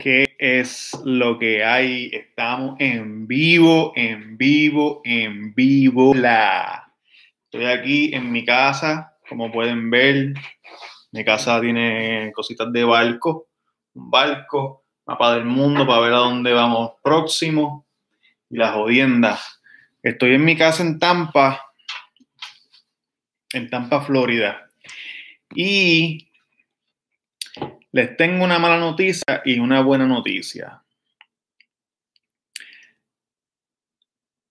¿Qué es lo que hay? Estamos en vivo, en vivo, en vivo. La. Estoy aquí en mi casa, como pueden ver. Mi casa tiene cositas de barco, un barco, mapa del mundo para ver a dónde vamos próximo y las jodiendas. Estoy en mi casa en Tampa, en Tampa, Florida. Y les tengo una mala noticia y una buena noticia.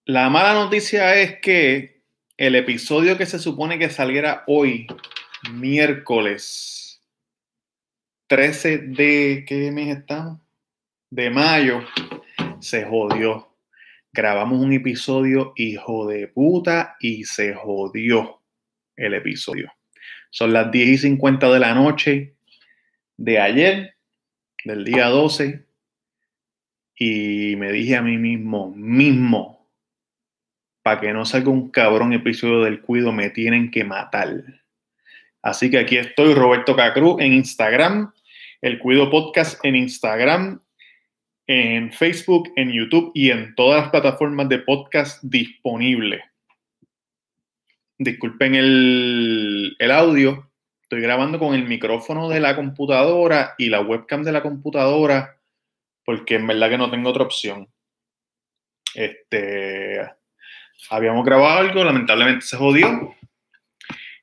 La mala noticia es que el episodio que se supone que saliera hoy, miércoles 13 de, ¿qué mes estamos? De mayo, se jodió. Grabamos un episodio hijo de puta y se jodió el episodio. Son las 10 y 50 de la noche de ayer, del día 12, y me dije a mí mismo, mismo, para que no salga un cabrón episodio del cuido, me tienen que matar. Así que aquí estoy, Roberto Cacruz, en Instagram, el Cuido Podcast en Instagram, en Facebook, en YouTube y en todas las plataformas de podcast disponibles. Disculpen el, el audio, estoy grabando con el micrófono de la computadora y la webcam de la computadora, porque en verdad que no tengo otra opción. Este, habíamos grabado algo, lamentablemente se jodió.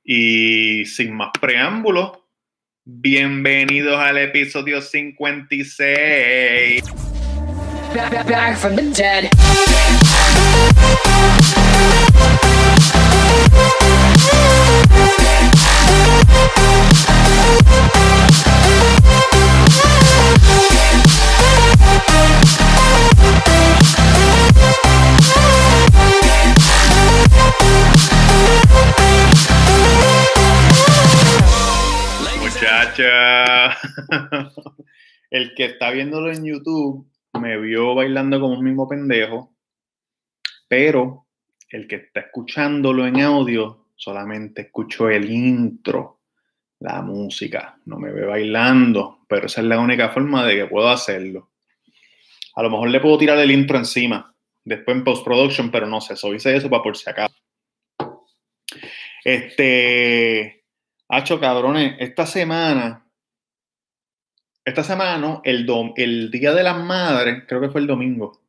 Y sin más preámbulos, bienvenidos al episodio 56. Back from the dead. El que está viéndolo en YouTube me vio bailando como un mismo pendejo, pero el que está escuchándolo en audio solamente escuchó el intro, la música, no me ve bailando, pero esa es la única forma de que puedo hacerlo. A lo mejor le puedo tirar el intro encima, después en post-production, pero no sé, eso hice eso para por si acaso. Este, hacho cabrones, esta semana esta semana el, el Día de las Madres, creo que fue el domingo.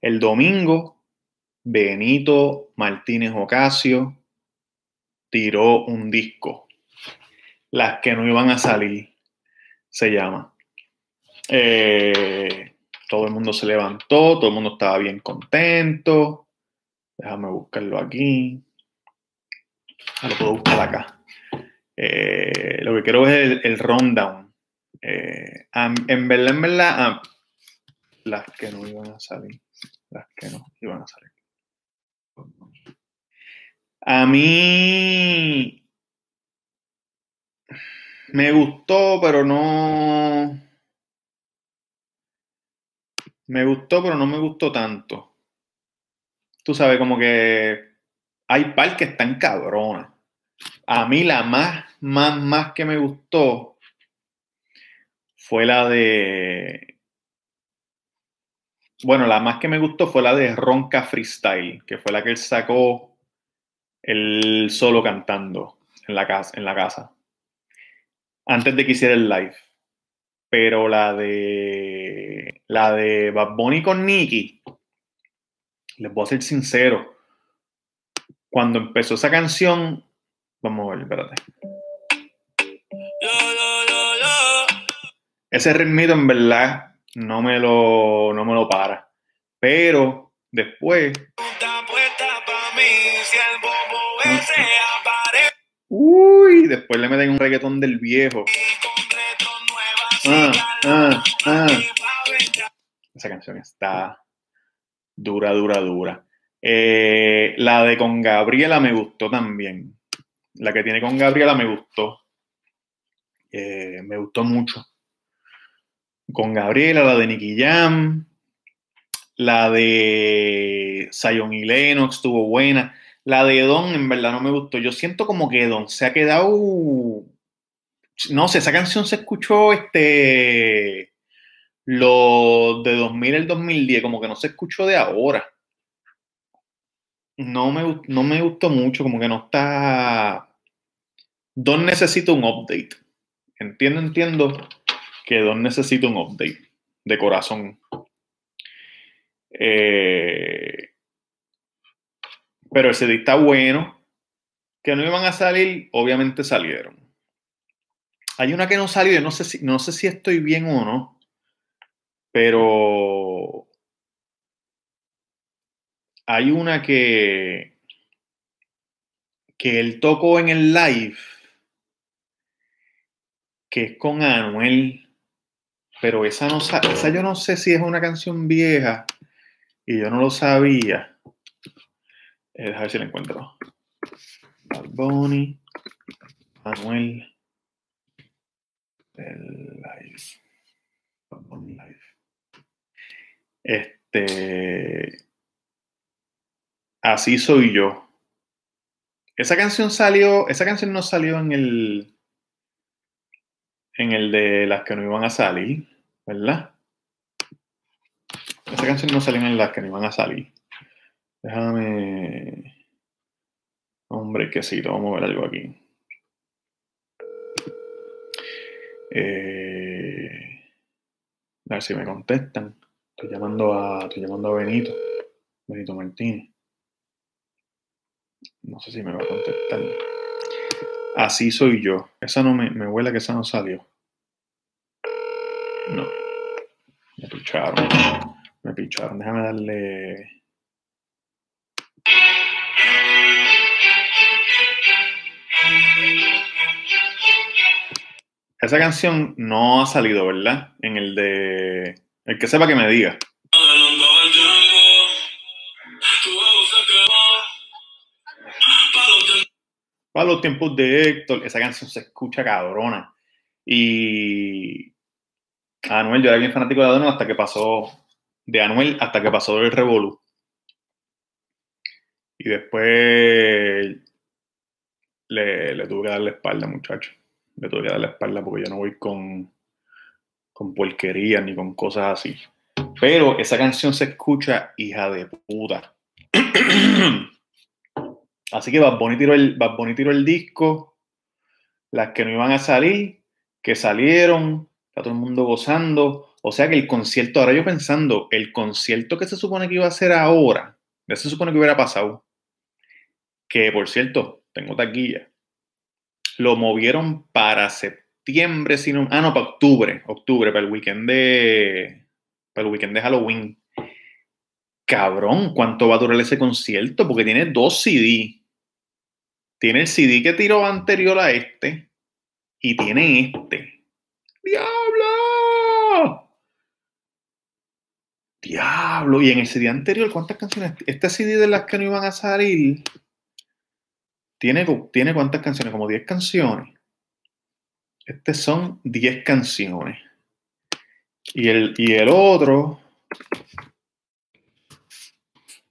El domingo, Benito Martínez Ocasio tiró un disco. Las que no iban a salir, se llama. Eh, todo el mundo se levantó, todo el mundo estaba bien contento. Déjame buscarlo aquí. Lo puedo buscar acá. Eh, lo que quiero es el, el rundown eh, en verdad, en verdad, las que no iban a salir. Las que no iban a salir. A mí me gustó, pero no. Me gustó, pero no me gustó tanto. Tú sabes, como que hay par que están cabronas. A mí la más, más, más que me gustó fue la de. Bueno, la más que me gustó fue la de Ronca Freestyle, que fue la que él sacó el solo cantando en la casa. En la casa antes de que hiciera el live. Pero la de. La de Bad Bunny con Nicky. Les voy a ser sincero. Cuando empezó esa canción. Vamos a ver, espérate. Ese ritmito en verdad no me lo, no me lo para. Pero después. Después le meten un reggaetón del viejo. Ah, ah, ah. Esa canción está dura, dura, dura. Eh, la de con Gabriela me gustó también. La que tiene con Gabriela me gustó. Eh, me gustó mucho con Gabriela, la de Nicky Jam, la de Zion y Lennox estuvo buena. La de Don en verdad no me gustó. Yo siento como que Don se ha quedado. No sé, esa canción se escuchó este. Lo de 2000 al 2010, como que no se escuchó de ahora. No me, no me gustó mucho, como que no está. Don necesita un update. Entiendo, entiendo que Don necesita un update de corazón. Eh, pero ese CD está bueno. Que no iban a salir, obviamente salieron. Hay una que no salió, no sé si, no sé si estoy bien o no, pero hay una que, que él tocó en el live, que es con Anuel, pero esa, no, esa yo no sé si es una canción vieja y yo no lo sabía. Eh, a ver si la encuentro. Bad Bunny, Anuel, el live. Bad Bunny live. Este. Así soy yo. Esa canción salió, esa canción no salió en el en el de las que no iban a salir, ¿verdad? Esa canción no salió en las que no iban a salir. Déjame. Hombre, que sí, vamos a ver algo aquí. Eh, a ver si me contestan. Estoy llamando a, estoy llamando a Benito, Benito Martínez. No sé si me va a contestar. Así soy yo. Esa no me, me huele que esa no salió. No. Me picharon. Me picharon. Déjame darle. Esa canción no ha salido, ¿verdad? En el de. El que sepa que me diga. Para los tiempos de Héctor, esa canción se escucha cabrona. Y Anuel, yo era bien fanático de Anuel hasta que pasó, de Anuel hasta que pasó el Revolu. Y después le, tuve que dar la espalda, muchacho. Le tuve que dar la espalda porque yo no voy con, con porquerías ni con cosas así. Pero esa canción se escucha hija de puta. Así que Bad Bunny tiró el, el disco, las que no iban a salir, que salieron, está todo el mundo gozando. O sea que el concierto, ahora yo pensando, el concierto que se supone que iba a ser ahora, ya se supone que hubiera pasado, que por cierto, tengo taquilla, lo movieron para septiembre, sino, ah, no, para octubre, octubre, para el weekend de, para el weekend de Halloween. Cabrón, ¿cuánto va a durar ese concierto? Porque tiene dos CD. Tiene el CD que tiró anterior a este y tiene este. ¡Diablo! Diablo. Y en el CD anterior, ¿cuántas canciones? Este CD de las que no iban a salir. ¿Tiene, tiene cuántas canciones? Como 10 canciones. Este son 10 canciones. Y el, y el otro.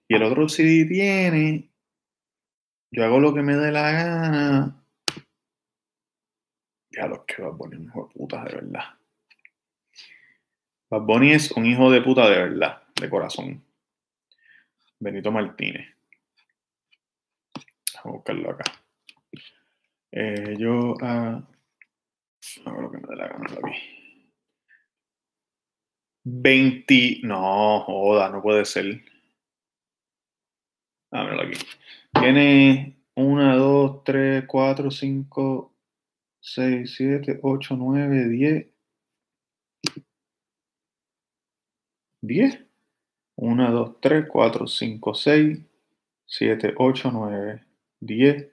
Y el otro CD tiene yo hago lo que me dé la gana. Ya los que Bad Bunny es un hijo de puta, de verdad. Bad Bunny es un hijo de puta de verdad, de corazón. Benito Martínez. Buscarlo acá. Eh, yo hago lo que me dé la gana aquí. 20. No, joda, no puede ser. Dámelo aquí. Tiene 1, 2, 3, 4, 5, 6, 7, 8, 9, 10. 10. 1, 2, 3, 4, 5, 6, 7, 8, 9, 10,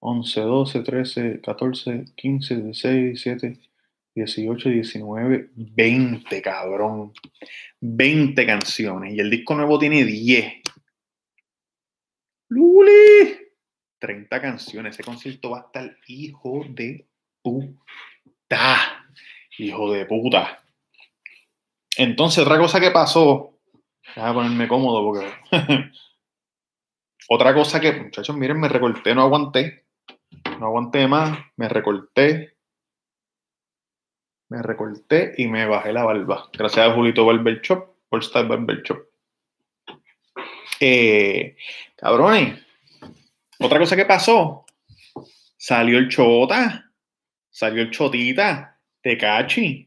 11, 12, 13, 14, 15, 16, 17, 18, 19, 20, cabrón. 20 canciones. Y el disco nuevo tiene 10. Luli. 30 canciones. Ese concierto va a estar hijo de puta. Hijo de puta. Entonces, otra cosa que pasó. A ponerme cómodo porque. otra cosa que, muchachos, miren, me recorté, no aguanté. No aguanté más, me recorté. Me recorté y me bajé la barba. Gracias a Julito Barber Shop, Barber Shop. Eh, cabrones, otra cosa que pasó, salió el Chota, salió el Chotita, Tecachi,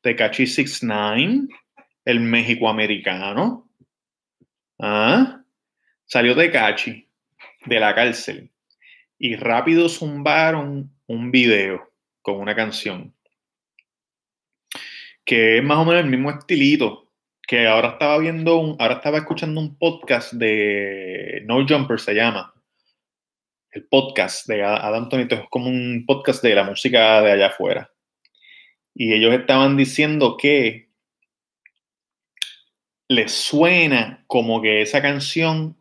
Tecachi 69, el México americano. ¿Ah? Salió Tecachi de la cárcel y rápido zumbaron un video con una canción que es más o menos el mismo estilito que ahora estaba viendo ahora estaba escuchando un podcast de No Jumper se llama. El podcast de Adam Tonito es como un podcast de la música de allá afuera. Y ellos estaban diciendo que les suena como que esa canción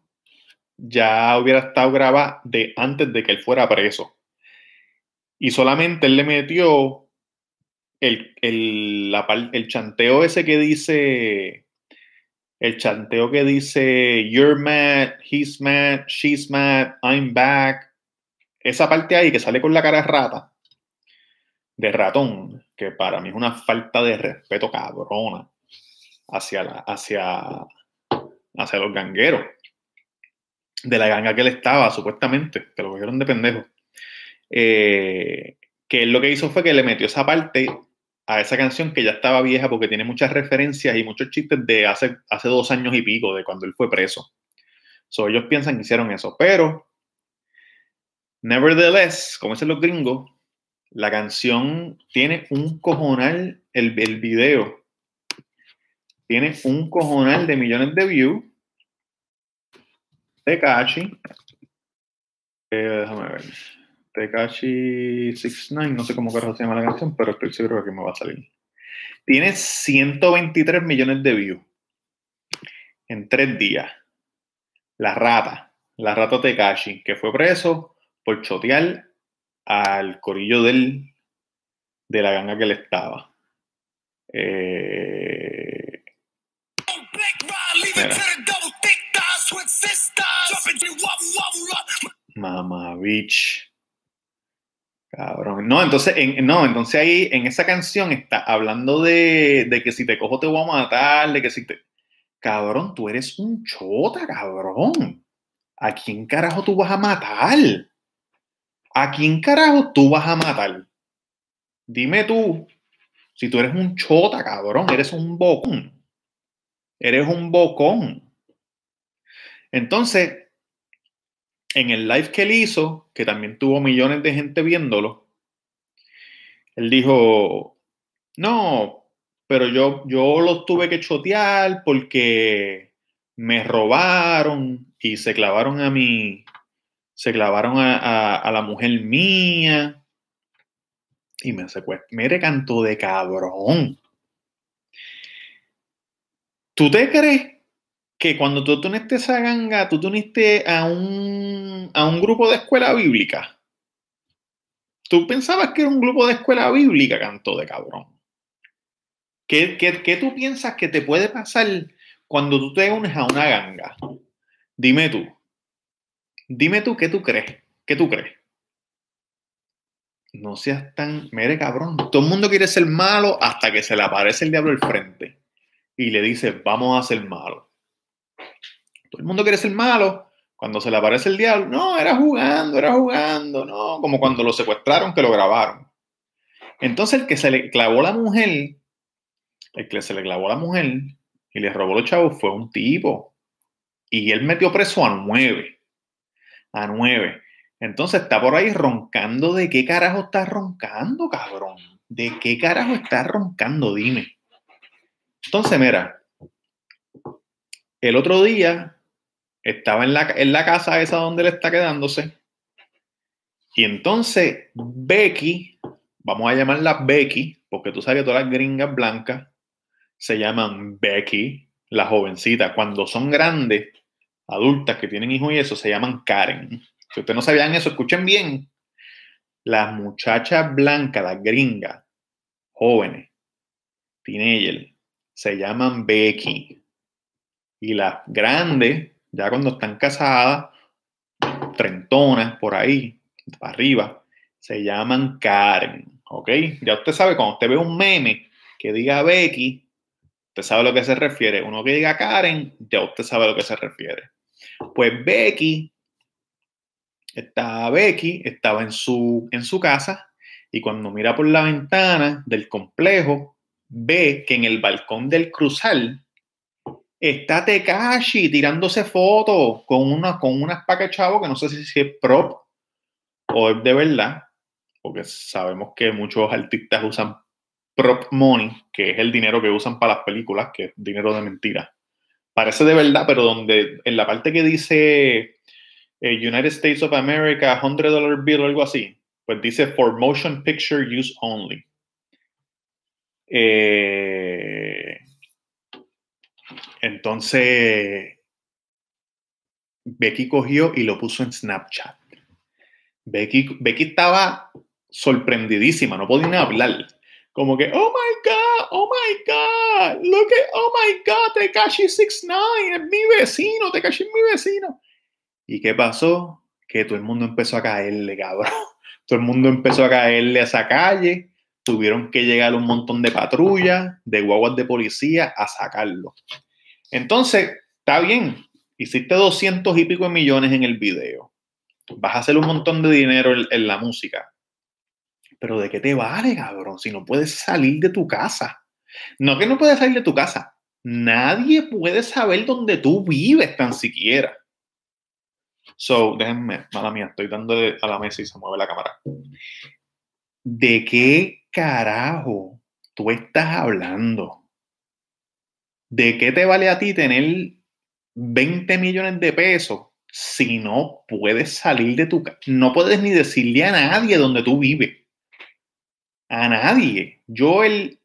ya hubiera estado grabada de antes de que él fuera preso. Y solamente él le metió el, el, el chanteo ese que dice, el chanteo que dice, you're mad, he's mad, she's mad, I'm back. Esa parte ahí que sale con la cara de rata, de ratón, que para mí es una falta de respeto cabrona hacia, la, hacia, hacia los gangueros de la ganga que él estaba, supuestamente, que lo cogieron de pendejo. Eh, que él lo que hizo fue que le metió esa parte a esa canción que ya estaba vieja porque tiene muchas referencias y muchos chistes de hace, hace dos años y pico, de cuando él fue preso. So, ellos piensan que hicieron eso, pero nevertheless, como dicen los gringos, la canción tiene un cojonal, el, el video tiene un cojonal de millones de views Tekashi. Eh, déjame ver. Tekashi 69, no sé cómo carajo se llama la canción, pero estoy seguro que me va a salir. Tiene 123 millones de views en tres días. La rata, la rata Tekashi, que fue preso por chotear al corillo del, de la ganga que le estaba. Eh, Mamá bitch. Cabrón. No, entonces, no, entonces ahí en esa canción está hablando de, de, que si te cojo te voy a matar, de que si te. Cabrón, tú eres un chota, cabrón. ¿A quién carajo tú vas a matar? ¿A quién carajo tú vas a matar? Dime tú, si tú eres un chota, cabrón, eres un bocón. Eres un bocón. Entonces, en el live que él hizo, que también tuvo millones de gente viéndolo, él dijo, no, pero yo, yo los tuve que chotear porque me robaron y se clavaron a mí, se clavaron a, la mujer mía y me secuestraron. Mire, canto de cabrón. ¿Tú te crees que cuando tú tuniste esa ganga, tú tuniste a un, a un grupo de escuela bíblica. Tú pensabas que era un grupo de escuela bíblica, canto de cabrón. ¿Qué, qué, tú piensas que te puede pasar cuando tú te unes a una ganga? Dime tú. Dime tú qué tú crees. ¿Qué tú crees? No seas tan. Mire, cabrón. Todo el mundo quiere ser malo hasta que se le aparece el diablo al frente y le dice, vamos a ser malos. Todo el mundo quiere ser malo. Cuando se le aparece el diablo, no, era jugando, era jugando, no, como cuando lo secuestraron que lo grabaron. Entonces el que se le clavó la mujer, el que se le clavó la mujer y le robó los chavos fue un tipo. Y él metió preso a nueve. A nueve. Entonces está por ahí roncando. ¿De qué carajo está roncando, cabrón? ¿De qué carajo está roncando? Dime. Entonces, mira, el otro día estaba en la, en la casa esa donde él está quedándose. Y entonces Becky, vamos a llamarla Becky, porque tú sabes que todas las gringas blancas se llaman Becky, la jovencita. Cuando son grandes, adultas que tienen hijos y eso, se llaman Karen. Si ustedes no sabían eso, escuchen bien. Las muchachas blancas, las gringas, jóvenes, teenagers, se llaman Becky. Y las grandes ya cuando están casadas, trentonas por ahí, arriba, se llaman Karen, ¿Ok? Ya usted sabe, cuando usted ve un meme que diga Becky, usted sabe a lo que se refiere. Uno que diga Karen, ya usted sabe a lo que se refiere. Pues Becky, Becky, estaba en su, en su casa y cuando mira por la ventana del complejo, ve que en el balcón del cruzal está Tekashi tirándose fotos con, una, con unas pacas chavo que no sé si es prop o es de verdad, porque sabemos que muchos artistas usan prop money, que es el dinero que usan para las películas, que es dinero de mentira. Parece de verdad, pero donde en la parte que dice eh, United States of America, $100 bill o algo así, pues dice for motion picture use only. Eh, entonces, Becky cogió y lo puso en Snapchat. Becky, Becky estaba sorprendidísima, no podía ni hablar. Como que, oh my God, oh my God, look at, oh my God, Tekashi 69 es mi vecino, Tekashi es mi vecino. ¿Y qué pasó? Que todo el mundo empezó a caerle, cabrón. Todo el mundo empezó a caerle a esa calle. Tuvieron que llegar un montón de patrullas, de guaguas de policía a sacarlo. Entonces, está bien, hiciste 200 y pico de millones en el video. Vas a hacer un montón de dinero en la música pero ¿de qué te vale, cabrón? Si no puedes salir de tu casa. No que no puedes salir de tu casa. Nadie puede saber dónde tú vives tan siquiera. So, déjenme, mala mía, estoy dándole a la mesa y se mueve la cámara. ¿De qué carajo tú estás hablando? ¿De qué te vale a ti tener 20 millones de pesos si no puedes salir de tu casa? No puedes ni decirle a nadie dónde tú vives a nadie. Yo el,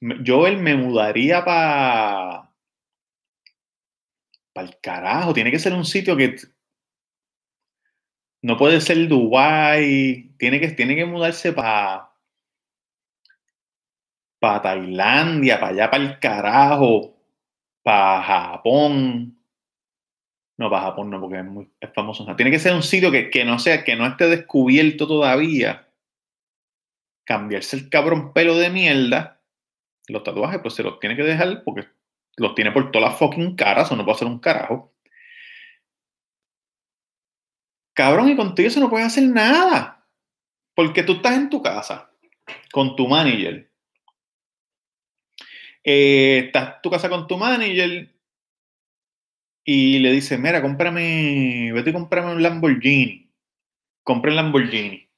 yo el me mudaría para para el carajo. Tiene que ser un sitio que no puede ser Dubai. Tiene que, tiene que mudarse para para Tailandia, para allá, para el carajo, para Japón. No, para Japón no, porque es, muy, famoso. tiene que ser un sitio que, que no sea, que no esté descubierto todavía cambiarse el cabrón pelo de mierda, los tatuajes, pues se los tiene que dejar porque los tiene por todas las fucking caras, o no puede hacer un carajo. Cabrón, y contigo eso no puede hacer nada. Porque tú estás en tu casa con tu manager. Eh, estás en tu casa con tu manager y le dices, mira, cómprame, vete y cómprame un Lamborghini. Compre un Lamborghini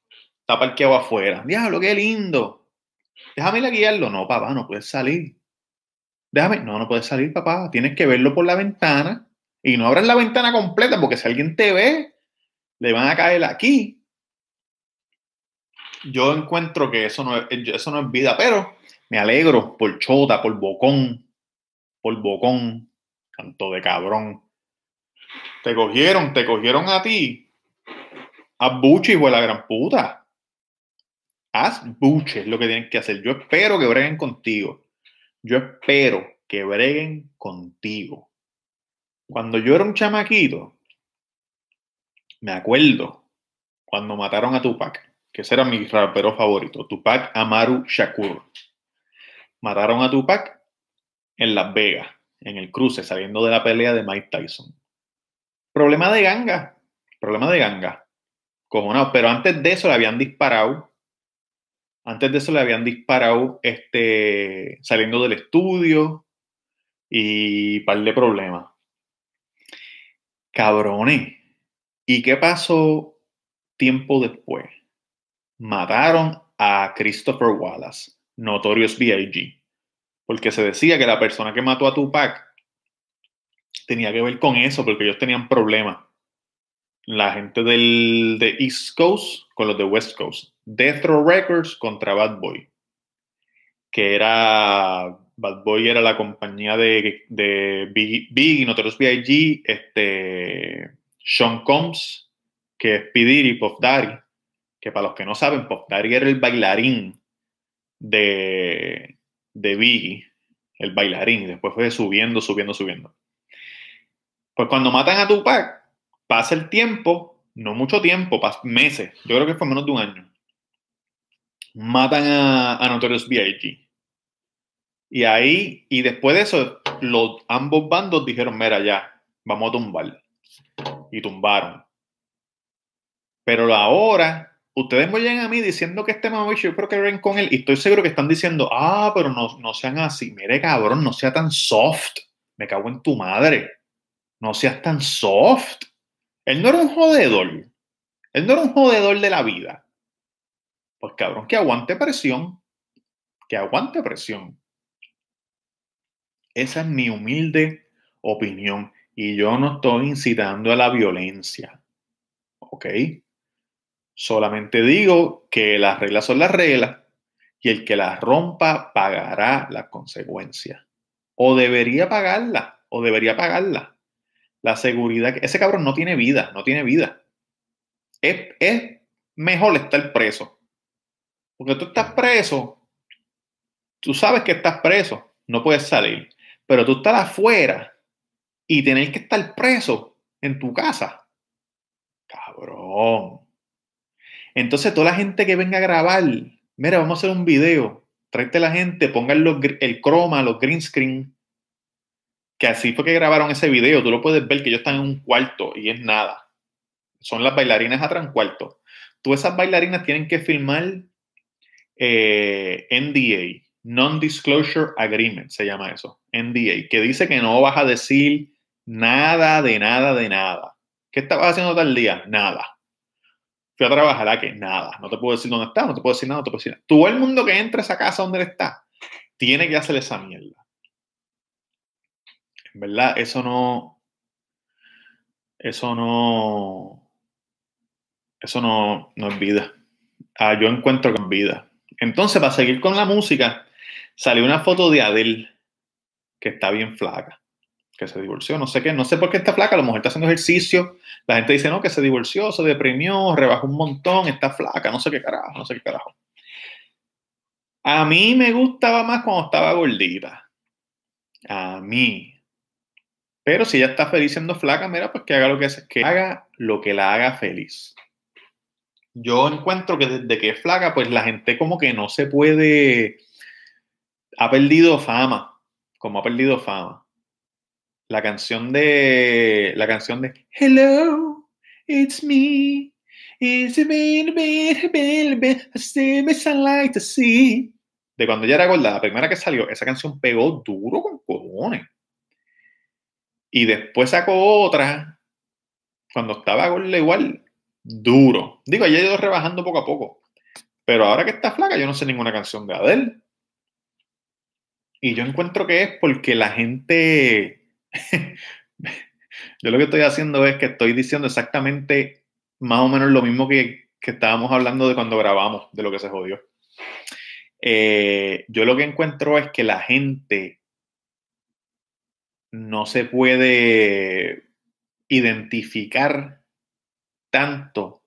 está parqueado afuera. Diablo, qué lindo. Déjame ir guiarlo. No, papá, no puedes salir. Déjame, no, no puedes salir, papá. Tienes que verlo por la ventana y no abras la ventana completa porque si alguien te ve, le van a caer aquí. Yo encuentro que eso no es, eso no es vida, pero me alegro por chota, por bocón, por bocón, canto de cabrón. Te cogieron, te cogieron a ti. A Buchi, hijo de la gran puta haz buches lo que tienen que hacer. Yo espero que breguen contigo. Yo espero que breguen contigo. Cuando yo era un chamaquito, me acuerdo cuando mataron a Tupac, que ese era mi rapero favorito, Tupac Amaru Shakur. Mataron a Tupac en Las Vegas, en el cruce, saliendo de la pelea de Mike Tyson. Problema de ganga, problema de ganga. Cojonado, pero antes de eso le habían disparado antes de eso le habían disparado este, saliendo del estudio y par de problemas. Cabrones. ¿Y qué pasó tiempo después? Mataron a Christopher Wallace, Notorious B.I.G. Porque se decía que la persona que mató a Tupac tenía que ver con eso, porque ellos tenían problemas. La gente del de East Coast con los de West Coast. Death Row Records contra Bad Boy, que era, Bad Boy era la compañía de, de Big, Notorious B.I.G., este, Sean Combs, que es P. y Puff Daddy, que para los que no saben, Puff Daddy era el bailarín de, de Biggie, el bailarín, después fue subiendo, subiendo, subiendo. Pues cuando matan a Tupac, pasa el tiempo, no mucho tiempo, meses, yo creo que fue menos de un año matan a, a Notorious B.I.G. Y ahí, y después de eso, los ambos bandos dijeron, mira, ya, vamos a tumbar. Y tumbaron. Pero ahora, ustedes me llegan a mí diciendo que este mamabicho, yo creo que ven con él, y estoy seguro que están diciendo, ah, pero no, no sean así. Mire, cabrón, no sea tan soft. Me cago en tu madre. No seas tan soft. Él no era un jodedor. Él no era un jodedor de la vida. Pues cabrón, que aguante presión. Que aguante presión. Esa es mi humilde opinión. Y yo no estoy incitando a la violencia. ¿Ok? Solamente digo que las reglas son las reglas y el que las rompa pagará las consecuencias. O debería pagarla, o debería pagarla. La seguridad, ese cabrón no tiene vida, no tiene vida. Es, es mejor estar preso. Porque tú estás preso, tú sabes que estás preso, no puedes salir. Pero tú estás afuera y tener que estar preso en tu casa. Cabrón. Entonces, toda la gente que venga a grabar, mira, vamos a hacer un video. Tráete la gente, pongan el croma, los green screen. Que así fue que grabaron ese video. Tú lo puedes ver que ellos están en un cuarto y es nada. Son las bailarinas atrás en cuarto. Tú esas bailarinas tienen que filmar eh, NDA, Non-Disclosure Agreement, se llama eso, NDA, que dice que no vas a decir nada de nada de nada. ¿Qué estabas haciendo tal día? Nada. Fui a trabajar a que nada. No te puedo decir dónde está, no te puedo decir nada, no te puedo decir nada. Todo el mundo que entra a esa casa donde él está, tiene que hacer esa mierda. En verdad, eso no. Eso no. Eso no, no es vida. Ah, yo encuentro es vida. Entonces, para seguir con la música, salió una foto de Adele que está bien flaca, que se divorció, no sé qué, no sé por qué está flaca, a lo mejor está haciendo ejercicio, la gente dice, no, que se divorció, se deprimió, rebajó un montón, está flaca, no sé qué carajo, no sé qué carajo. A mí me gustaba más cuando estaba gordita. A mí. Pero si ella está feliz siendo flaca, mira, pues que haga lo que hace, que haga lo que la haga feliz. Yo encuentro que desde que es flaca, pues la gente como que no se puede ha perdido fama, como ha perdido fama. La canción de, la canción de Hello, it's me, it's me, like to see. De cuando ella era gorda, la primera que salió, esa canción pegó duro con cojones. Y después sacó otra, cuando estaba gorda igual, duro. Digo, ella ha ido rebajando poco a poco. Pero ahora que está flaca, yo no sé ninguna canción de Adele. Y yo encuentro que es porque la gente, yo lo que estoy haciendo es que estoy diciendo exactamente más o menos lo mismo que, estábamos hablando de cuando grabamos, de lo que se jodió. Eh, yo lo que encuentro es que la gente no se puede identificar tanto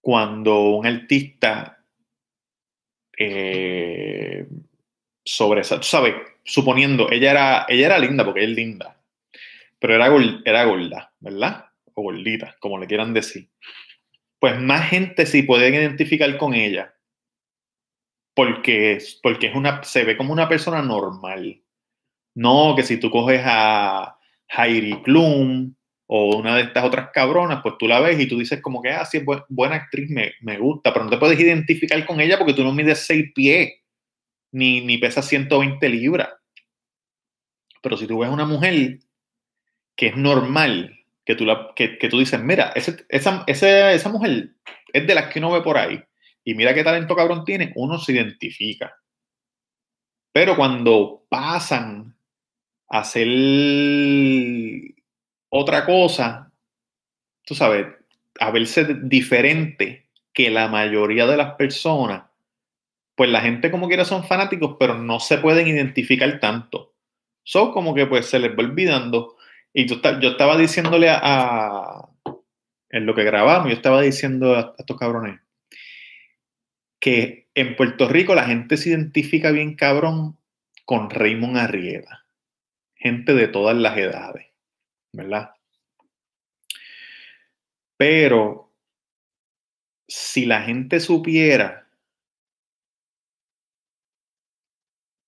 cuando un artista eh, sobre esa, tú sabes, suponiendo, ella era, ella era linda porque ella es linda, pero era, era gorda, ¿verdad? O gordita, como le quieran decir. Pues más gente sí puede identificar con ella porque, porque es una, se ve como una persona normal. No que si tú coges a Heidi Klum o una de estas otras cabronas, pues tú la ves y tú dices como que, ah, sí, es buena actriz, me, me gusta, pero no te puedes identificar con ella porque tú no mides seis pies ni, ni pesa 120 libras. Pero si tú ves una mujer que es normal, que tú, la, que, tú dices, mira, esa, esa mujer es de las que uno ve por ahí, y mira qué talento cabrón tiene, uno se identifica. Pero cuando pasan a hacer otra cosa, tú sabes, a verse diferente que la mayoría de las personas, pues la gente como quiera son fanáticos, pero no se pueden identificar tanto. Son como que pues se les va olvidando. Y yo, yo estaba diciéndole a, en lo que grabamos, yo estaba diciendo a, estos cabrones que en Puerto Rico la gente se identifica bien cabrón con Raymond Arrieta. Gente de todas las edades, ¿verdad? Pero si la gente supiera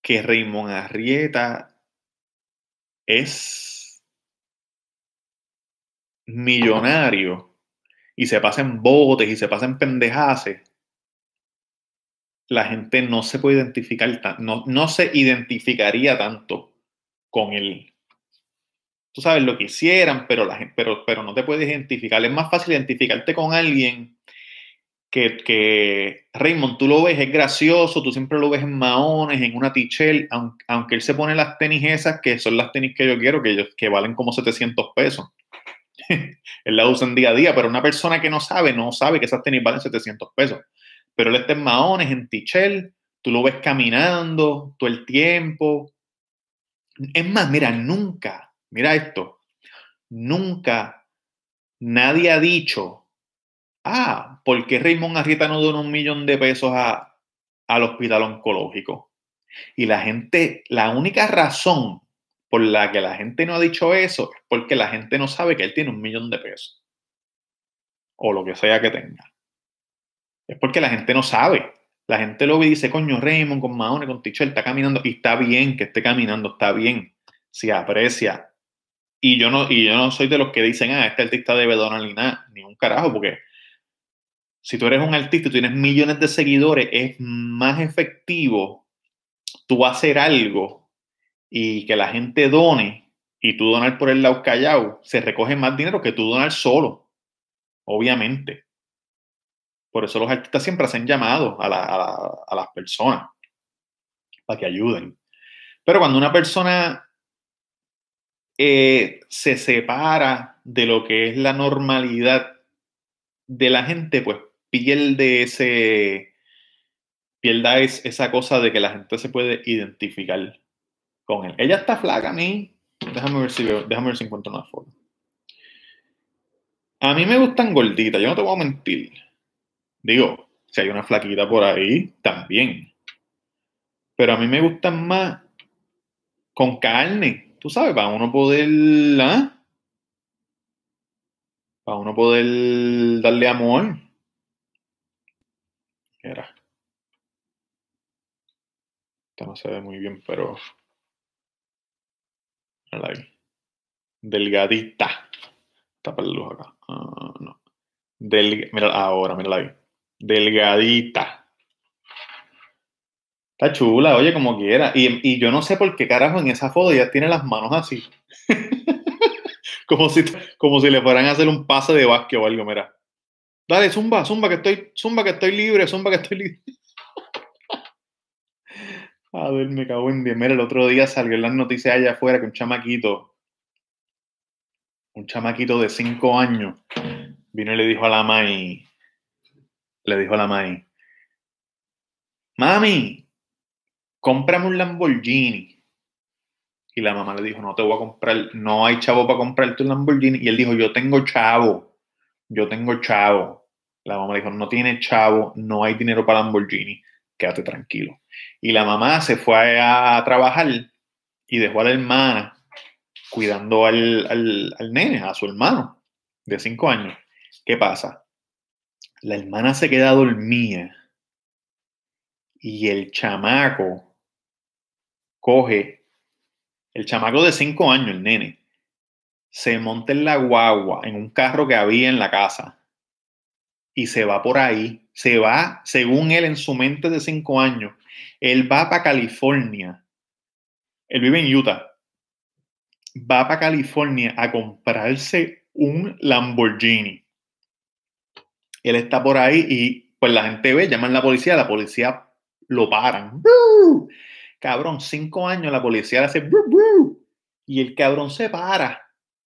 que Raymond Arrieta es millonario y se pasa en botes y se pasa en pendejaces, la gente no se puede identificar, no, no se identificaría tanto con él. Tú sabes lo que hicieran, pero, pero no te puedes identificar. Es más fácil identificarte con alguien que, que, Raymond, tú lo ves, es gracioso, tú siempre lo ves en maones, en una tichel, aunque, aunque, él se pone las tenis esas, que son las tenis que yo quiero, que, que valen como 700 pesos. él la usa en día a día, pero una persona que no sabe, no sabe que esas tenis valen 700 pesos. Pero él está en maones, en tichel, tú lo ves caminando todo el tiempo. Es más, mira, nunca, mira esto, nunca nadie ha dicho ah, ¿por qué Raymond Arrieta no donó un millón de pesos a, al hospital oncológico? Y la gente, la única razón por la que la gente no ha dicho eso es porque la gente no sabe que él tiene un millón de pesos. O lo que sea que tenga. Es porque la gente no sabe. La gente lo ve y dice, coño, Raymond con Mahone, con Tichel, está caminando. Y está bien que esté caminando, está bien. Se aprecia. Y yo no, y yo no soy de los que dicen, ah, este artista debe donar ni nada, ni un carajo, porque si tú eres un artista y tienes millones de seguidores, es más efectivo tú hacer algo y que la gente done y tú donar por el lado callado, se recoge más dinero que tú donar solo, obviamente. Por eso los artistas siempre hacen llamados a, a las personas para que ayuden. Pero cuando una persona eh, se separa de lo que es la normalidad de la gente, pues pierde ese, pierda es, esa cosa de que la gente se puede identificar con él. Ella está flaca a mí. Déjame ver si déjame ver si encuentro una foto. A mí me gustan gorditas, yo no te voy a mentir. Digo, si hay una flaquita por ahí, también. Pero a mí me gustan más con carne, tú sabes, para uno poder, ¿ah? para uno poder darle amor. Esta no se ve muy bien, pero. Ahí. Delgadita. Tapa la luz acá. Uh, no. Mira, ahora, mírala ahí. Delgadita. Está chula, oye, como quiera. Y, y, yo no sé por qué carajo en esa foto ya tiene las manos así. como, si, como si le fueran a hacer un pase de básquet o algo, mira. Dale, zumba, zumba que estoy, zumba que estoy libre, zumba que estoy libre. A ver, me cago en Dios. Mira, el otro día salió en las noticias allá afuera que un chamaquito, un chamaquito de cinco años, vino y le dijo a la Mai, le dijo a la Mai, mami, cómprame un Lamborghini. Y la mamá le dijo, no te voy a comprar, no hay chavo para comprarte un Lamborghini. Y él dijo, yo tengo chavo, yo tengo chavo. La mamá dijo, no tiene chavo, no hay dinero para Lamborghini, quédate tranquilo. Y la mamá se fue a, trabajar y dejó a la hermana cuidando al, al, nene, a su hermano de cinco años. ¿Qué pasa? La hermana se queda dormida y el chamaco coge, el chamaco de cinco años, el nene, se monta en la guagua, en un carro que había en la casa y se va por ahí, se va, según él en su mente de cinco años, él va para California, él vive en Utah, va para California a comprarse un Lamborghini. Él está por ahí y pues la gente ve, llaman a la policía, la policía lo paran. Cabrón, cinco años la policía le hace y el cabrón se para.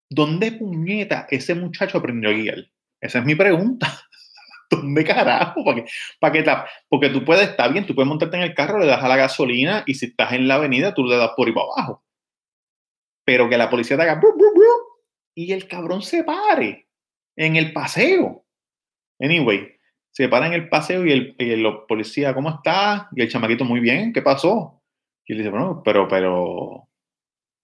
¿Dónde puñeta ese muchacho aprendió a guiar? Esa es mi pregunta. ¿Dónde carajo? ¿Para qué, porque tú puedes, estar bien, tú puedes montarte en el carro, le das a la gasolina y si estás en la avenida, tú le das por ahí para abajo. Pero que la policía te haga y el cabrón se pare en el paseo. Anyway, se para en el paseo y el, y el policía, ¿cómo está? Y el chamaquito, muy bien, ¿qué pasó? Y él dice, bueno, pero, pero,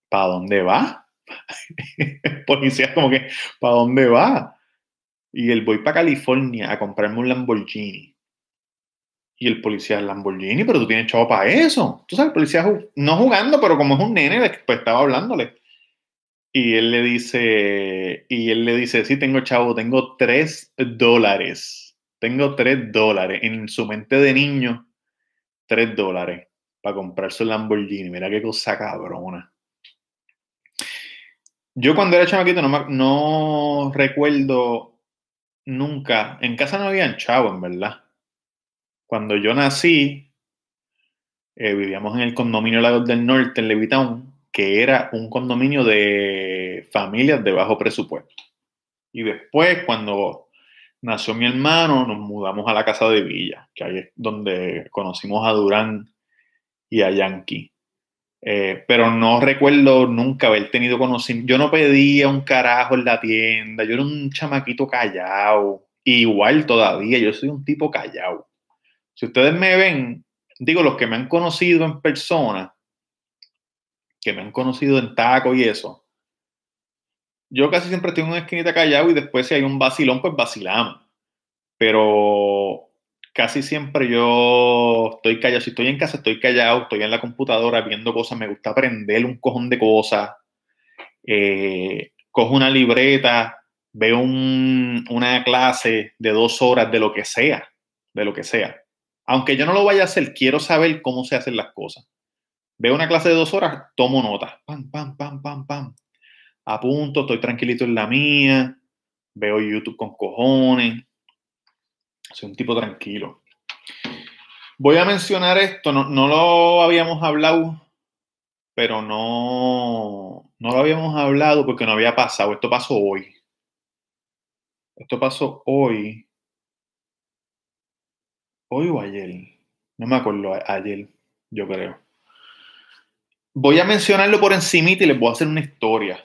¿para dónde va? el policía como que, ¿para dónde va? Y él voy para California a comprarme un Lamborghini. Y el policía, Lamborghini, pero tú tienes chavo para eso. Tú sabes, el policía no jugando, pero como es un nene, pues estaba hablándole. Y él le dice, y él le dice, sí, tengo chavo, tengo tres dólares. Tengo tres dólares. En su mente de niño, tres dólares para comprarse un Lamborghini. Mira qué cosa cabrona. Yo cuando era chamaquito no, no recuerdo nunca. En casa no habían chavo, en verdad. Cuando yo nací, eh, vivíamos en el condominio Lagos del Norte, en Levitown, que era un condominio de familias de bajo presupuesto. Y después, cuando nació mi hermano, nos mudamos a la casa de Villa, que ahí es donde conocimos a Durán y a Yankee. Eh, pero no recuerdo nunca haber tenido conocimiento. Yo no pedía un carajo en la tienda, yo era un chamaquito callado. Igual todavía, yo soy un tipo callado. Si ustedes me ven, digo, los que me han conocido en persona, que me han conocido en taco y eso, yo casi siempre estoy en una esquinita callado y después si hay un vacilón, pues vacilamos. Pero casi siempre yo estoy callado. Si estoy en casa, estoy callado, estoy en la computadora viendo cosas, me gusta aprender un cojón de cosas. Eh, cojo una libreta, veo una clase de dos horas de lo que sea, de lo que sea. Aunque yo no lo vaya a hacer, quiero saber cómo se hacen las cosas. Veo una clase de dos horas, tomo nota. Pam, pam, pam, pam, pam. Apunto, estoy tranquilito en la mía. Veo YouTube con cojones soy un tipo tranquilo. Voy a mencionar esto, no, lo habíamos hablado, pero no, no lo habíamos hablado porque no había pasado. Esto pasó hoy. Esto pasó hoy. Hoy o ayer. No me acuerdo, ayer, yo creo. Voy a mencionarlo por encimita y les voy a hacer una historia.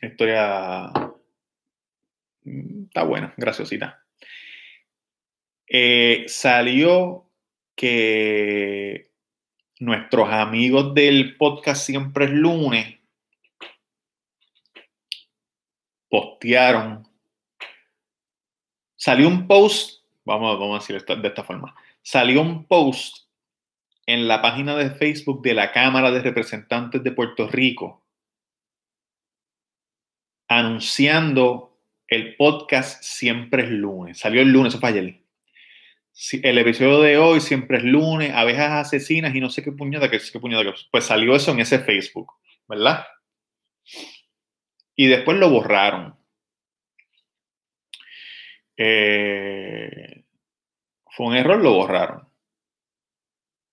Historia está buena, graciosita. Eh, salió que nuestros amigos del podcast Siempre es lunes postearon. Salió un post, vamos, vamos a decir de esta forma. Salió un post en la página de Facebook de la Cámara de Representantes de Puerto Rico anunciando el podcast siempre es lunes. Salió el lunes, eso fue ayer. El episodio de hoy siempre es lunes, abejas asesinas y no sé qué puñada, qué, qué puñada. Pues salió eso en ese Facebook, ¿verdad? Y después lo borraron. Eh, fue un error, lo borraron.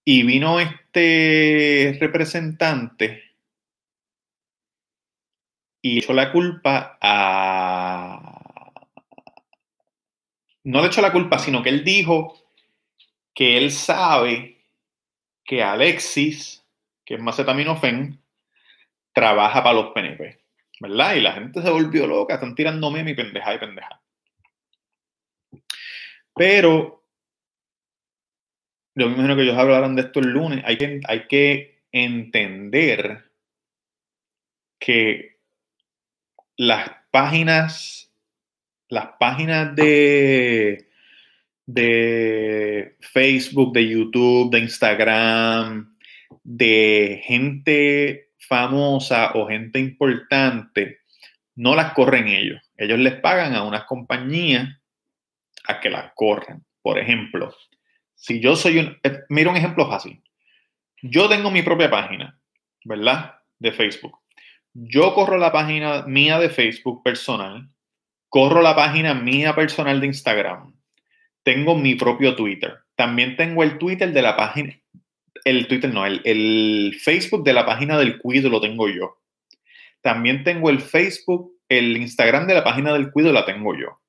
Y vino este representante y echó la culpa a... No le echó la culpa, sino que él dijo que él sabe que Alexis, que es Macetaminofen, trabaja para los PNP, ¿verdad? Y la gente se volvió loca, están tirando meme y pendeja y pendeja. Pero yo me imagino que ellos hablarán de esto el lunes. Hay que, hay que entender que las páginas, las páginas de, de Facebook, de YouTube, de Instagram, de gente famosa o gente importante, no las corren ellos. Ellos les pagan a unas compañías a que las corran. Por ejemplo, si yo soy un... Eh, mira un ejemplo fácil. Yo tengo mi propia página, ¿verdad? De Facebook. Yo corro la página mía de Facebook personal, corro la página mía personal de Instagram, tengo mi propio Twitter, también tengo el Twitter de la página, el Twitter no, el, Facebook de la página del Cuido lo tengo yo. También tengo el Facebook, el Instagram de la página del Cuido la tengo yo.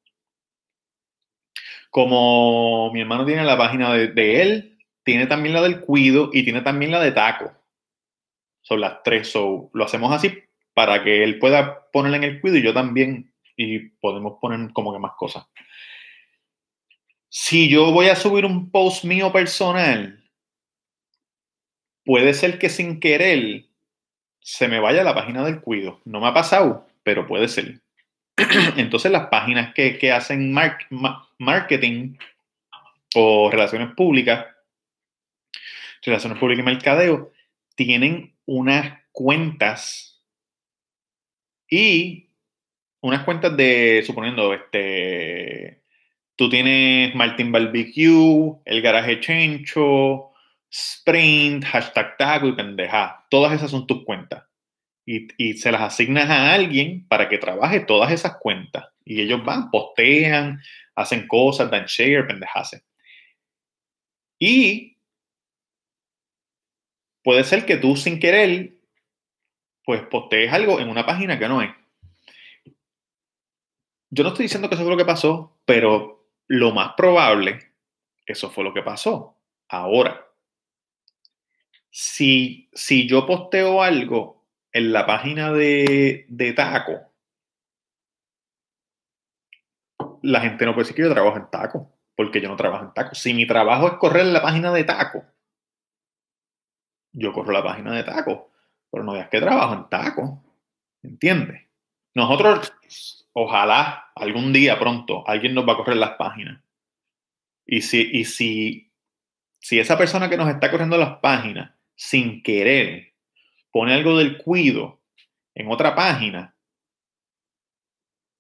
Como mi hermano tiene la página de, de él, tiene también la del Cuido y tiene también la de Taco. Son las tres. So, lo hacemos así para que él pueda ponerla en el cuido y yo también, y podemos poner como que más cosas. Si yo voy a subir un post mío personal, puede ser que sin querer se me vaya a la página del cuido. No me ha pasado, pero puede ser. Entonces las páginas que, hacen marketing o relaciones públicas, relaciones públicas y mercadeo, tienen unas cuentas y unas cuentas de, suponiendo, este, tú tienes Martin Barbecue, el garaje Chencho, Sprint, hashtag taco y pendeja. Todas esas son tus cuentas. Y, se las asignas a alguien para que trabaje todas esas cuentas. Y ellos van, postean, hacen cosas, dan share, pendejase. Y puede ser que tú sin querer, pues postees algo en una página que no es. Yo no estoy diciendo que eso fue lo que pasó, pero lo más probable, eso fue lo que pasó. Ahora, si, si yo posteo algo en la página de, de Taco, la gente no puede decir que yo trabajo en Taco, porque yo no trabajo en Taco. Si mi trabajo es correr la página de Taco, yo corro la página de Taco, pero no veas que trabajo en Taco. ¿Entiendes? Nosotros, ojalá algún día pronto alguien nos va a correr las páginas. Y si, y si, si esa persona que nos está corriendo las páginas, sin querer, pone algo del cuido en otra página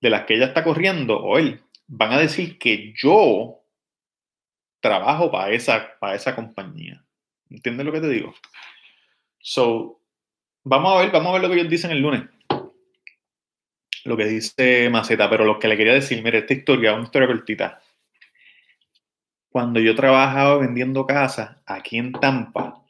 de las que ella está corriendo, o él, van a decir que yo trabajo para esa, para esa compañía. ¿Entiendes lo que te digo? So, vamos a ver, vamos a ver lo que ellos dicen el lunes. Lo que dice Maceta, pero lo que le quería decir, mire, esta historia, una historia cortita. Cuando yo trabajaba vendiendo casas aquí en Tampa,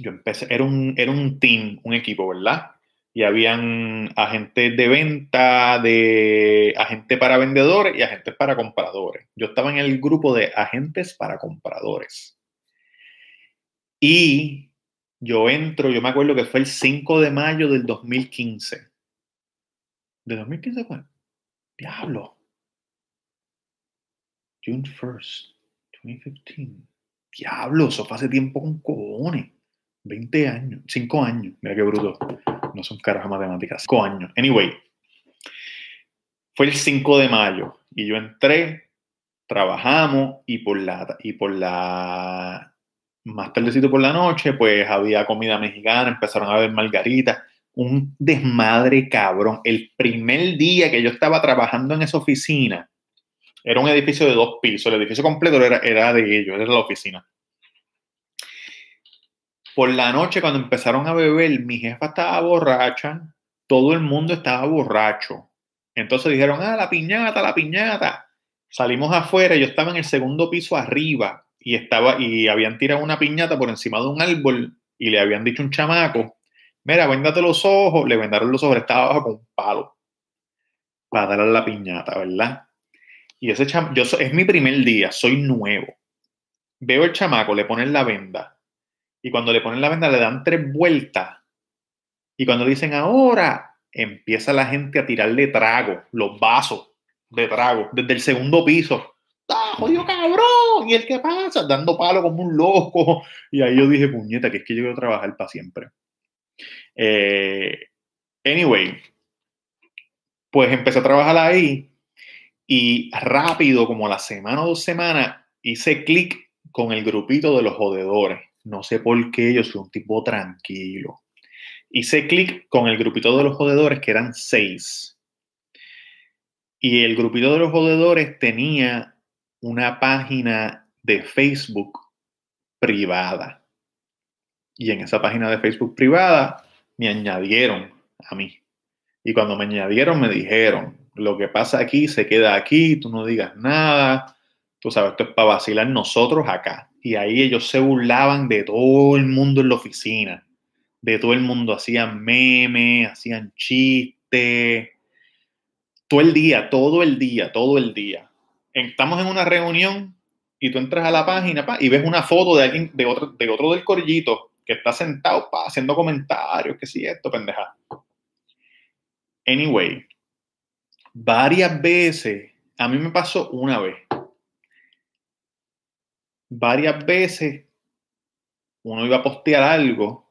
yo empecé, era un, era un team, un equipo, ¿verdad? Y habían agentes de venta, de agentes para vendedores y agentes para compradores. Yo estaba en el grupo de agentes para compradores. Y yo entro, yo me acuerdo que fue el 5 de mayo del 2015. ¿De 2015 fue? Diablo. June 1st, 2015. Diablo, eso fue hace tiempo con cojones. 20 años, 5 años. Mira qué bruto. No son caras matemáticas. 5 años. Anyway, fue el 5 de mayo y yo entré, trabajamos y por la, y por la más tardecito por la noche, pues había comida mexicana, empezaron a ver margaritas, un desmadre cabrón. El primer día que yo estaba trabajando en esa oficina, era un edificio de dos pisos, el edificio completo era, era de ellos, era la oficina. Por la noche, cuando empezaron a beber, mi jefa estaba borracha, todo el mundo estaba borracho. Entonces dijeron, ah, la piñata, la piñata. Salimos afuera, yo estaba en el segundo piso arriba, y estaba y habían tirado una piñata por encima de un árbol y le habían dicho un chamaco, mira, véndate los ojos, le vendaron los ojos, estaba abajo con un palo para darle la piñata, ¿verdad? Y ese chamaco, yo es mi primer día, soy nuevo. Veo el chamaco, le ponen la venda y cuando le ponen la venda le dan tres vueltas y cuando dicen ahora, empieza la gente a tirarle trago, los vasos de trago desde el segundo piso ¡Ah, jodido cabrón! ¿Y el qué pasa? Dando palo como un loco. Y ahí yo dije, puñeta, que es que yo quiero trabajar para siempre. Eh, anyway, pues empecé a trabajar ahí y rápido, como la semana o dos semanas, hice clic con el grupito de los jodedores. No sé por qué, yo soy un tipo tranquilo. Hice clic con el grupito de los jodedores, que eran seis. Y el grupito de los jodedores tenía una página de Facebook privada. Y en esa página de Facebook privada me añadieron a mí. Y cuando me añadieron me dijeron, lo que pasa aquí se queda aquí, tú no digas nada, tú sabes, esto es para vacilar nosotros acá. Y ahí ellos se burlaban de todo el mundo en la oficina, de todo el mundo, hacían memes, hacían chistes, todo el día, todo el día, todo el día estamos en una reunión y tú entras a la página y ves una foto de alguien, de otro, de otro del corillito que está sentado haciendo comentarios, que si esto, pendeja. Anyway, varias veces, a mí me pasó una vez, varias veces uno iba a postear algo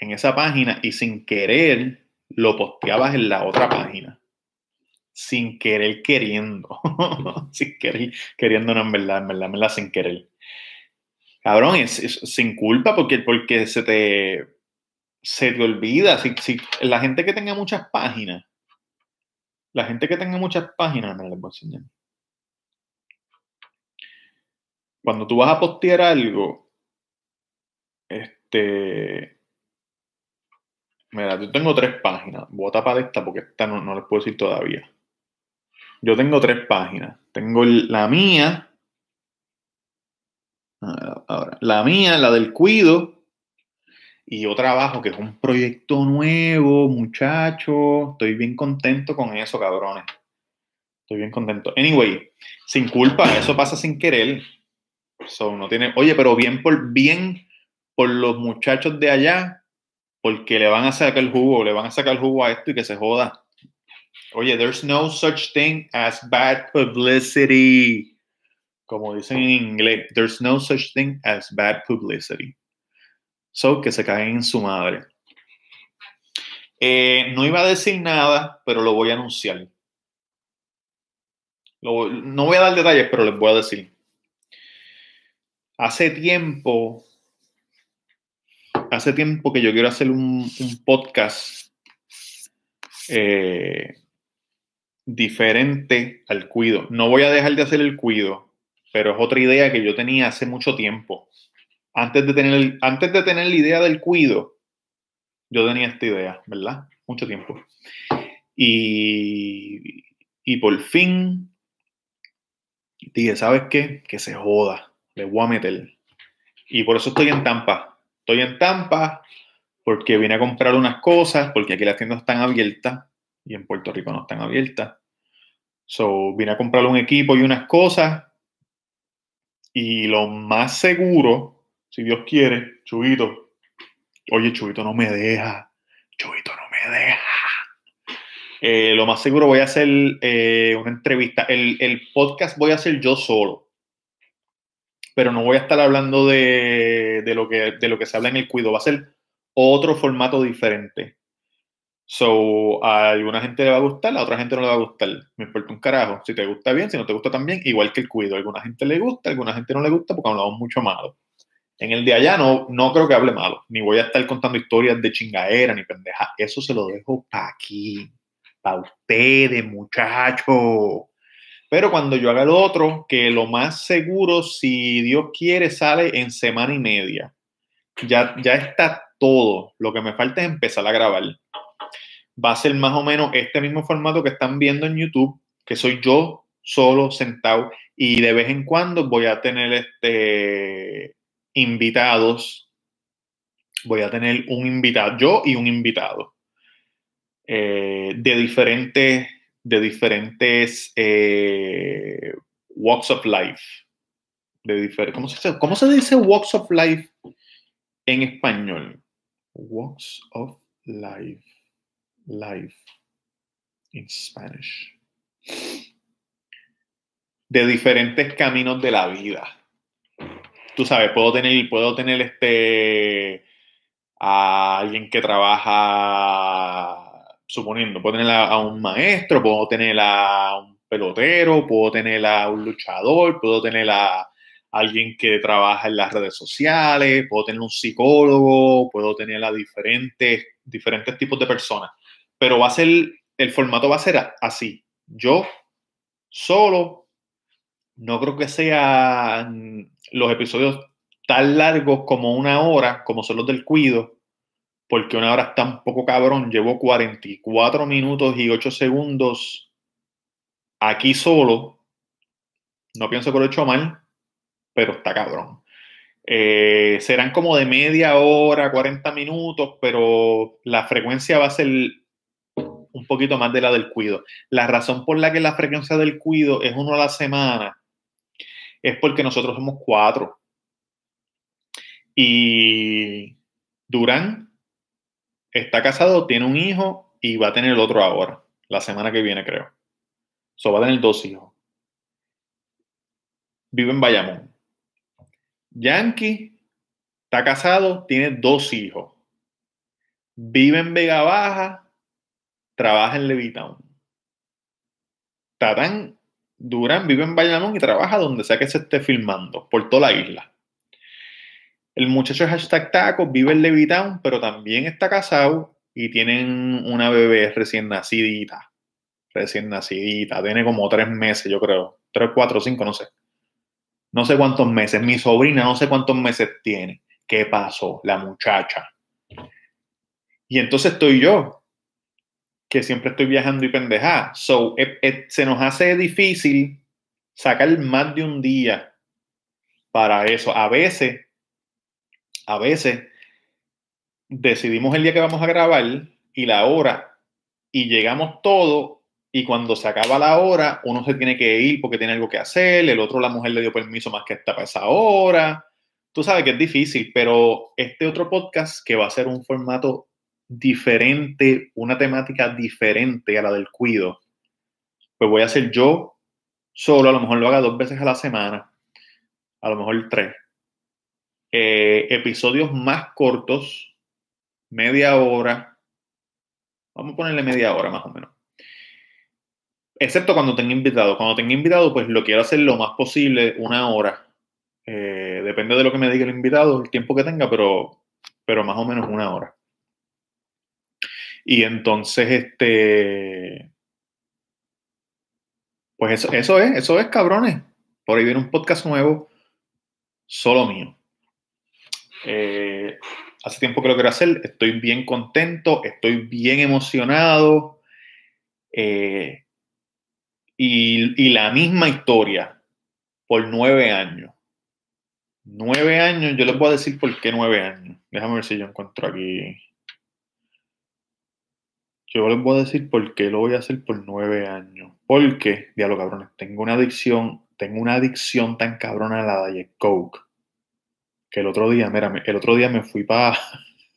en esa página y sin querer lo posteabas en la otra página. sin querer queriendo. sin querer queriendo, no, en verdad, en verdad, en verdad, sin querer. Cabrón, es, sin culpa porque, porque se te se te olvida. Si, si, la gente que tenga muchas páginas, la gente que tenga muchas páginas, me las voy a enseñar. Cuando tú vas a postear algo, este. Mira, yo tengo tres páginas. Voy a tapar esta porque esta no, no les puedo decir todavía. Yo tengo tres páginas. Tengo la mía. Ahora, la mía, la del cuido, y yo trabajo, que es un proyecto nuevo, muchacho. Estoy bien contento con eso, cabrones. Estoy bien contento. Anyway, sin culpa, eso pasa sin querer. So, no tiene, oye, pero bien por bien por los muchachos de allá, porque le van a sacar el jugo, le van a sacar el jugo a esto y que se joda. Oye, there's no such thing as bad publicity. Como dicen en inglés, there's no such thing as bad publicity. So, que se caen en su madre. Eh, no iba a decir nada, pero lo voy a anunciar. no voy a dar detalles, pero les voy a decir. Hace tiempo, hace tiempo que yo quiero hacer un, podcast eh, diferente al cuido. No voy a dejar de hacer el cuido, pero es otra idea que yo tenía hace mucho tiempo antes de tener, antes de tener la idea del cuido, yo tenía esta idea, ¿verdad? Mucho tiempo. Y, y por fin dije, ¿sabes qué? Que se joda, le voy a meter. Y por eso estoy en Tampa. Estoy en Tampa porque vine a comprar unas cosas, porque aquí las tiendas están abiertas y en Puerto Rico no están abiertas. So, vine a comprar un equipo y unas cosas. Y lo más seguro si Dios quiere, Chubito. Oye, Chubito no me deja. Chubito no me deja. Eh, lo más seguro voy a hacer eh, una entrevista. El, podcast voy a hacer yo solo. Pero no voy a estar hablando de, lo que, de lo que se habla en el cuido. Va a ser otro formato diferente. So, a alguna gente le va a gustar, a otra gente no le va a gustar. Me importa un carajo. Si te gusta bien, si no te gusta también, igual que el cuido. Alguna gente le gusta, alguna gente no le gusta porque hablamos mucho malo. En el de allá no, no creo que hable malo, ni voy a estar contando historias de chingadera ni pendeja. Eso se lo dejo para aquí, para ustedes, muchachos. Pero cuando yo haga el otro, que lo más seguro, si Dios quiere, sale en semana y media. Ya, ya está todo. Lo que me falta es empezar a grabar. Va a ser más o menos este mismo formato que están viendo en YouTube, que soy yo solo sentado y de vez en cuando voy a tener este invitados. Voy a tener un invitado, yo y un invitado, eh, de diferentes, de diferentes eh, walks of life. De ¿cómo, se, ¿Cómo se dice walks of life en español? Walks of life. Life in Spanish. De diferentes caminos de la vida tú sabes, puedo tener, puedo tener este a alguien que trabaja, suponiendo, puedo tener a, un maestro, puedo tener a un pelotero, puedo tener a un luchador, puedo tener a alguien que trabaja en las redes sociales, puedo tener un psicólogo, puedo tener a diferentes, diferentes tipos de personas. Pero va a ser, el formato va a ser así. Yo solo no creo que sean los episodios tan largos como una hora, como son los del cuido, porque una hora está un poco cabrón. Llevo 44 minutos y 8 segundos aquí solo. No pienso que lo he hecho mal, pero está cabrón. Eh, serán como de media hora, 40 minutos, pero la frecuencia va a ser un poquito más de la del cuido. La razón por la que la frecuencia del cuido es uno a la semana es porque nosotros somos cuatro. Y Durán está casado, tiene un hijo y va a tener el otro ahora, la semana que viene creo. So va a tener dos hijos. Vive en Bayamón. Yankee está casado, tiene dos hijos. Vive en Vega Baja, trabaja en Levitown. Tatán Durán vive en Bayamón y trabaja donde sea que se esté filmando, por toda la isla. El muchacho es hashtag taco, vive en Levitown, pero también está casado y tienen una bebé recién nacidita. Recién nacidita. Tiene como tres meses, yo creo. Tres, cuatro, cinco, no sé. No sé cuántos meses. Mi sobrina no sé cuántos meses tiene. ¿Qué pasó? La muchacha. Y entonces estoy yo, que siempre estoy viajando y pendejada. So, eh, eh, se nos hace difícil sacar más de un día para eso. A veces, a veces, decidimos el día que vamos a grabar y la hora y llegamos todo y cuando se acaba la hora uno se tiene que ir porque tiene algo que hacer, el otro la mujer le dio permiso más que esta para esa hora. Tú sabes que es difícil, pero este otro podcast que va a ser un formato diferente, una temática diferente a la del cuido, pues voy a hacer yo solo, a lo mejor lo haga dos veces a la semana, a lo mejor tres. Eh, episodios más cortos, media hora, vamos a ponerle media hora más o menos. Excepto cuando tenga invitado. Cuando tenga invitado, pues lo quiero hacer lo más posible, una hora. Eh, depende de lo que me diga el invitado, el tiempo que tenga, pero, pero más o menos una hora. Y entonces, este. Pues eso, eso es, eso es, cabrones. Por ahí viene un podcast nuevo, solo mío. Eh, hace tiempo que lo quiero hacer, estoy bien contento, estoy bien emocionado. Eh, y, y, la misma historia por nueve años. Nueve años, yo les voy a decir por qué nueve años. Déjame ver si yo encuentro aquí. Yo les voy a decir por qué lo voy a hacer por nueve años. Porque, diablo cabrones, tengo una adicción, tengo una adicción tan cabrona a la Diet Coke. Que el otro día, mira, el otro día me fui para.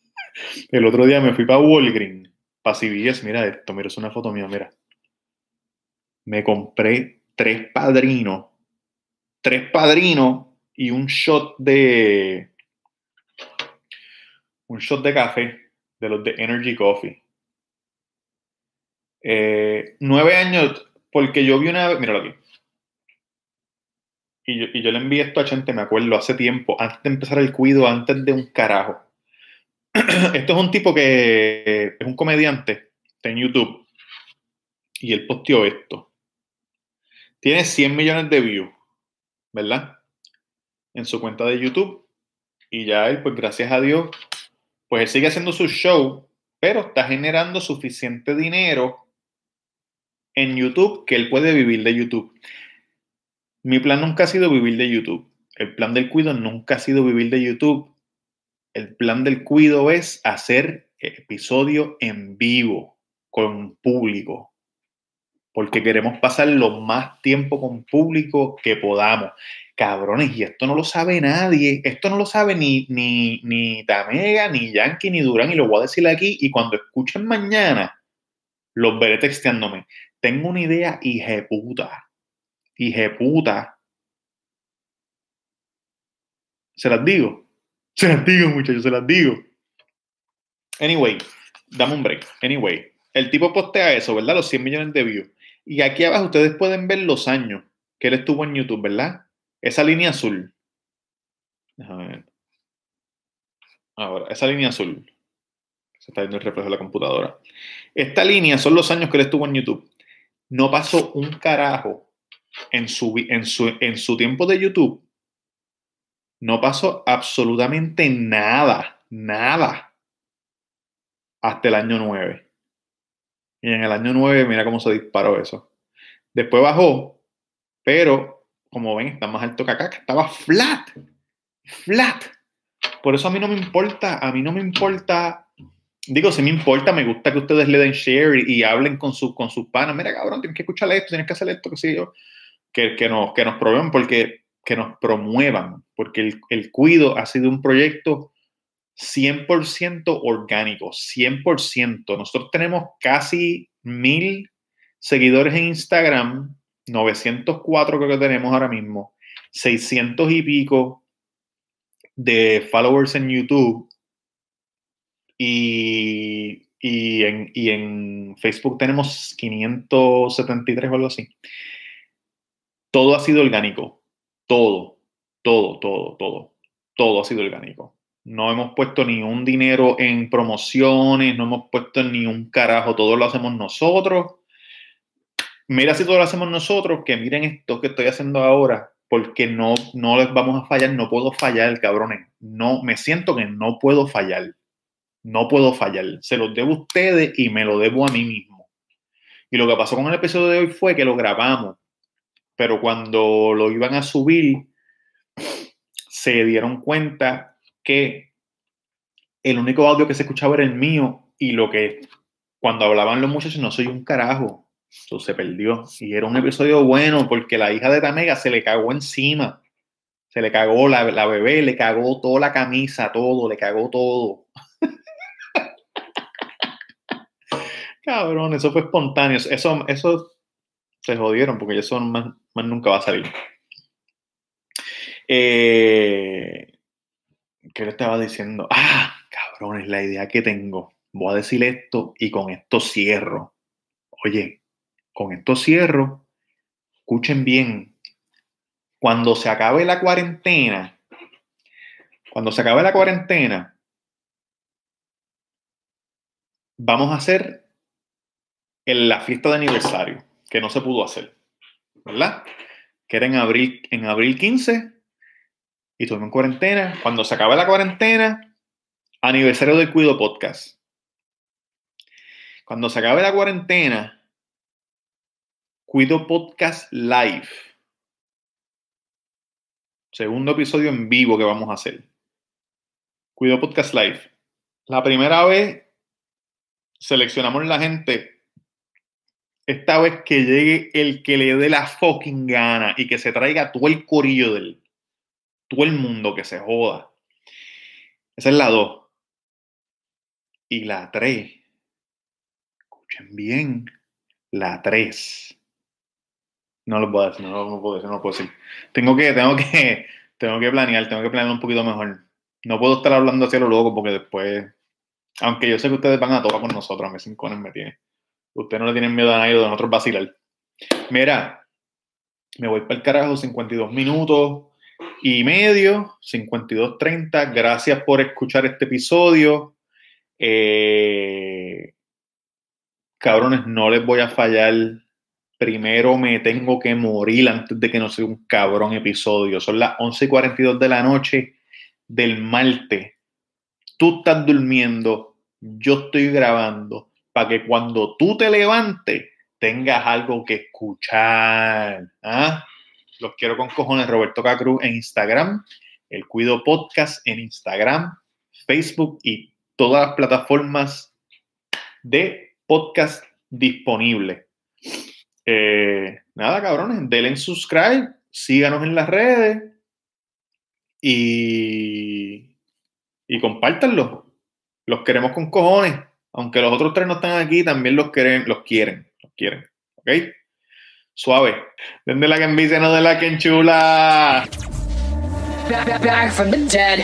el otro día me fui para Walgreens, para CVS, mira esto, mira, es una foto mía, mira. Me compré tres padrinos, tres padrinos y un shot de. Un shot de café de los de Energy Coffee eh, nueve años, porque yo vi una vez, míralo aquí. Y yo, y yo, le envié esto a gente, me acuerdo, hace tiempo, antes de empezar el cuido, antes de un carajo. esto es un tipo que es un comediante, está en YouTube, y él posteó esto. Tiene 100 millones de views, ¿verdad? En su cuenta de YouTube. Y ya él, pues gracias a Dios, pues él sigue haciendo su show, pero está generando suficiente dinero en YouTube que él puede vivir de YouTube. Mi plan nunca ha sido vivir de YouTube. El plan del cuido nunca ha sido vivir de YouTube. El plan del cuido es hacer episodio en vivo con público. Porque queremos pasar lo más tiempo con público que podamos. Cabrones, y esto no lo sabe nadie. Esto no lo sabe ni, ni, ni Tamega, ni Yankee, ni Durán. Y lo voy a decir aquí. Y cuando escuchen mañana, los veré texteándome. Tengo una idea hijeputa. Hijeputa. Se las digo. Se las digo, muchachos, se las digo. Anyway, dame un break. Anyway, el tipo postea eso, ¿verdad? Los 100 millones de views. Y aquí abajo ustedes pueden ver los años que él estuvo en YouTube, ¿verdad? Esa línea azul. Déjame ver. Ahora, esa línea azul. Se está viendo el reflejo de la computadora. Esta línea son los años que él estuvo en YouTube no pasó un carajo en su, en su, en su tiempo de YouTube. No pasó absolutamente nada, nada, hasta el año 9. Y en el año 9, mira cómo se disparó eso. Después bajó, pero como ven, está más alto que acá, que estaba flat, flat. Por eso a mí no me importa, a mí no me importa digo, si me importa, me gusta que ustedes le den share y, hablen con, su, con sus panas. Mira, cabrón, tienes que escuchar esto, tienes que hacer esto, que nos, que nos promuevan, porque, que nos promuevan, porque el, el cuido ha sido un proyecto 100% orgánico, 100%. Nosotros tenemos casi mil seguidores en Instagram, 904 creo que tenemos ahora mismo, 600 y pico de followers en YouTube y y en, y en Facebook tenemos 573 o algo así. Todo ha sido orgánico. Todo, todo, todo, todo. Todo ha sido orgánico. No hemos puesto ni un dinero en promociones, no hemos puesto ni un carajo, todo lo hacemos nosotros. Mira si todo lo hacemos nosotros, que miren esto que estoy haciendo ahora, porque no, no les vamos a fallar, no puedo fallar, cabrones. No, me siento que no puedo fallar. No puedo fallar. Se los debo a ustedes y me lo debo a mí mismo. Y lo que pasó con el episodio de hoy fue que lo grabamos, pero cuando lo iban a subir, se dieron cuenta que el único audio que se escuchaba era el mío y lo que cuando hablaban los muchachos no soy un carajo. Eso se perdió. Y era un episodio bueno porque la hija de Tamega se le cagó encima. Se le cagó la, la bebé, le cagó toda la camisa, todo, le cagó todo. Cabrón, eso fue espontáneo. Eso, eso se jodieron porque eso más, más nunca va a salir. Eh, ¿Qué le estaba diciendo? Ah, cabrón, es la idea que tengo. Voy a decir esto y con esto cierro. Oye, con esto cierro. Escuchen bien. Cuando se acabe la cuarentena, cuando se acabe la cuarentena, vamos a hacer la fiesta de aniversario, que no se pudo hacer, ¿verdad? Que era en abril, en abril 15 y estuve en cuarentena. Cuando se acabe la cuarentena, aniversario del Cuido Podcast. Cuando se acabe la cuarentena, Cuido Podcast Live. Segundo episodio en vivo que vamos a hacer. Cuido Podcast Live. La primera vez seleccionamos la gente. Esta vez que llegue el que le dé la fucking gana y que se traiga todo el corillo del todo el mundo que se joda. Esa es la 2. Y la 3. Escuchen bien. La 3. No lo puedo decir, no lo puedo decir, no lo puedo decir. Tengo que, tengo que, tengo que planear, tengo que planear un poquito mejor. No puedo estar hablando hacia lo loco porque después, aunque yo sé que ustedes van a tocar con nosotros, a mí sin me tiene. Ustedes no le tienen miedo a nadie de nosotros vacilar. Mira, me voy para el carajo, 52 minutos y medio, 52.30. Gracias por escuchar este episodio. Eh, cabrones, no les voy a fallar. Primero me tengo que morir antes de que no sea un cabrón episodio. Son las 11.42 de la noche del martes. Tú estás durmiendo, yo estoy grabando, para que cuando tú te levantes tengas algo que escuchar. ¿ah? Los quiero con cojones, Roberto Cacru en Instagram, el Cuido Podcast en Instagram, Facebook y todas las plataformas de podcast disponibles. Eh, nada, cabrones, denle subscribe, síganos en las redes y, y compártanlo. Los queremos con cojones. Aunque los otros tres no están aquí, también los quieren, los quieren, los quieren. ¿Ok? Suave. Denle la que no de la que enchula. Back, back from the dead.